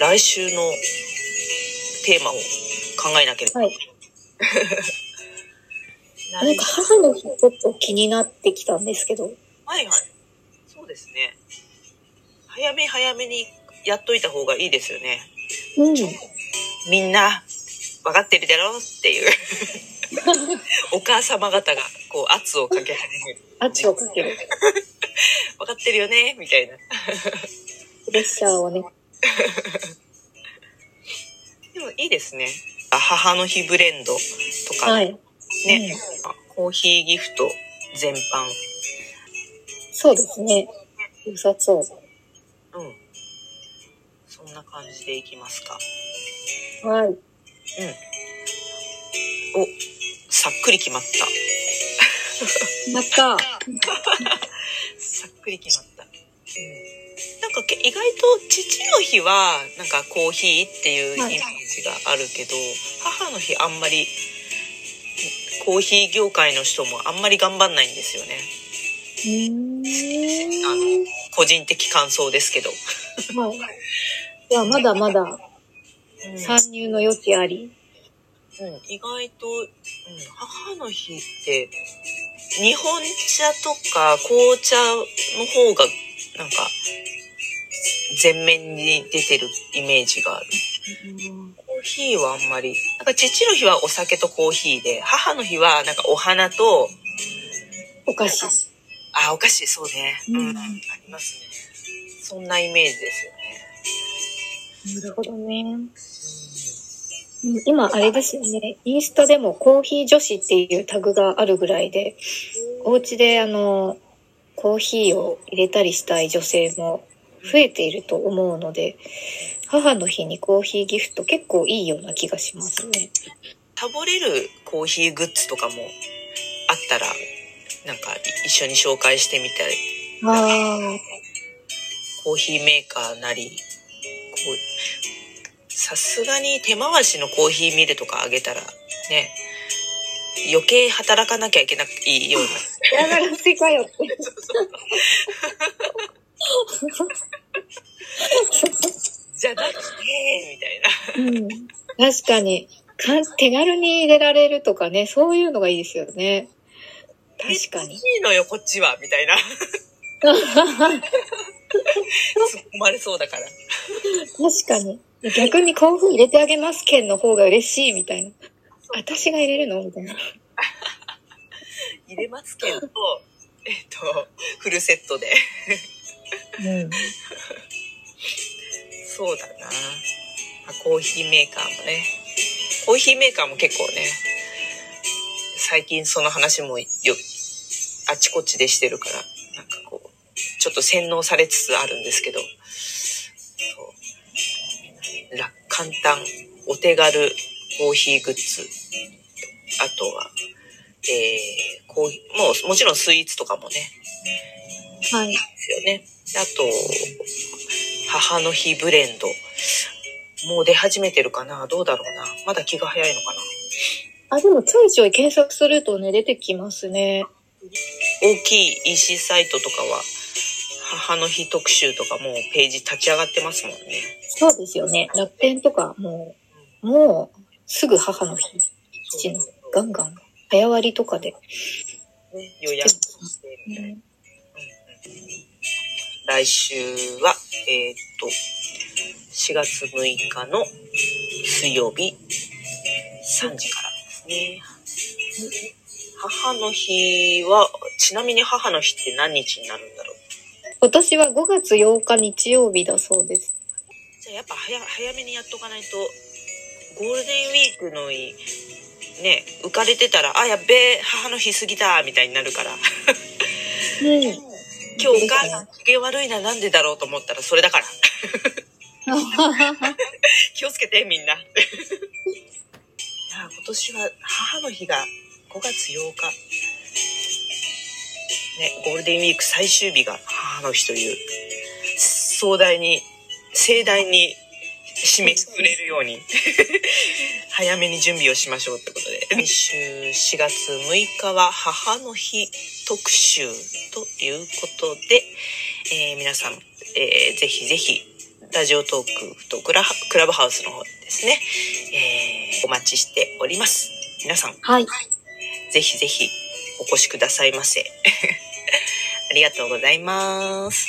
来週のテーマを考えなければ。はい。なんか母の日ちょっと気になってきたんですけど。はいはい。そうですね。早め早めにやっといた方がいいですよね。うん。みんな、分かってるだろうっていう。お母様方が、こう、圧をかけ始める。圧をかける。分かってるよねみたいな。プレッシャーをね。でもいいですね。母の日ブレンドとか、はい。ね、コーヒーギフト全般。そうですね。良さそう。うん。そんな感じでいきますか。はい。うん。お、さっくり決まった。また、さっくり決まった。うん。なんかけ意外と父の日はなんかコーヒーっていうイメージがあるけど、母の日あんまりコーヒー業界の人もあんまり頑張んないんですよね。うーん。あの、個人的感想ですけど。はい。いや、まだまだうん参入の余地あり。うん、意外と、うん、母の日って、日本茶とか紅茶の方が、なんか、前面に出てるイメージがある。コーヒーはあんまり、なんか父の日はお酒とコーヒーで、母の日はなんかお花と、お菓子。あ、お菓子、そうね。うんうん、ありますね。そんなイメージですよね。なるほどね。うん今、あれですよね。インスタでもコーヒー女子っていうタグがあるぐらいで、お家であの、コーヒーを入れたりしたい女性も増えていると思うので、母の日にコーヒーギフト結構いいような気がしますね。サボれるコーヒーグッズとかもあったら、なんか一緒に紹介してみたい。あコーヒーメーカーなり、こう、さすがに手回しのコーヒーミルとかあげたら、ね、余計働かなきゃいけないような。あ。嫌がらせかよって。じゃなくて、みたいな。うん。確かに。かん手軽に入れられるとかね、そういうのがいいですよね。確かに。いいのよ、こっちは、みたいな。突っ込まれそうだから。確かに。逆にコーヒー入れてあげます券の方が嬉しいみたいな。私が入れるの？みたいな。入れますけど、えっと、フルセットで。うん。そうだな。あコーヒーメーカーもね。コーヒーメーカーも結構ね、最近その話もよ、あちこちでしてるから、なんかこう、ちょっと洗脳されつつあるんですけど、そう。簡単、お手軽コーヒーグッズ。あとは、えー、コーヒー、もうもちろんスイーツとかもね、ですよね。あと、母の日ブレンド。もう出始めてるかな？どうだろうな？まだ気が早いのかな？あ、でもちょいちょい検索するとね、出てきますね。大きい EC サイトとかは、母の日特集とかもうページ立ち上がってますもんね。そうですよね。楽天とかもう、もう、すぐ母の日、父のガンガン、早割りとかで。ね予約してみたいな。来週は、えーっと、4月6日の水曜日3時からですね。母の日は、ちなみに母の日って何日になるんだろう？今年は5月8日日曜日だそうです。じゃあやっぱ早早めにやっとかないと、ゴールデンウィークのいね、浮かれてたら、あ、やっべえ、母の日過ぎた、みたいになるから。うん。今日お母さん機嫌悪いな、なんでだろうと思ったらそれだから。気をつけて、みんな。いや、今年は母の日が5月8日。ね、ゴールデンウィーク最終日が母の日という、壮大に、盛大に締めくくれるように、早めに準備をしましょうってことで。来週4月6日は母の日特集ということで、えー皆さん、えーぜひぜひラジオトークとクラクラブハウスの方でですね、えー、お待ちしております。皆さん、はい。ぜひぜひお越しくださいませ。ありがとうございます。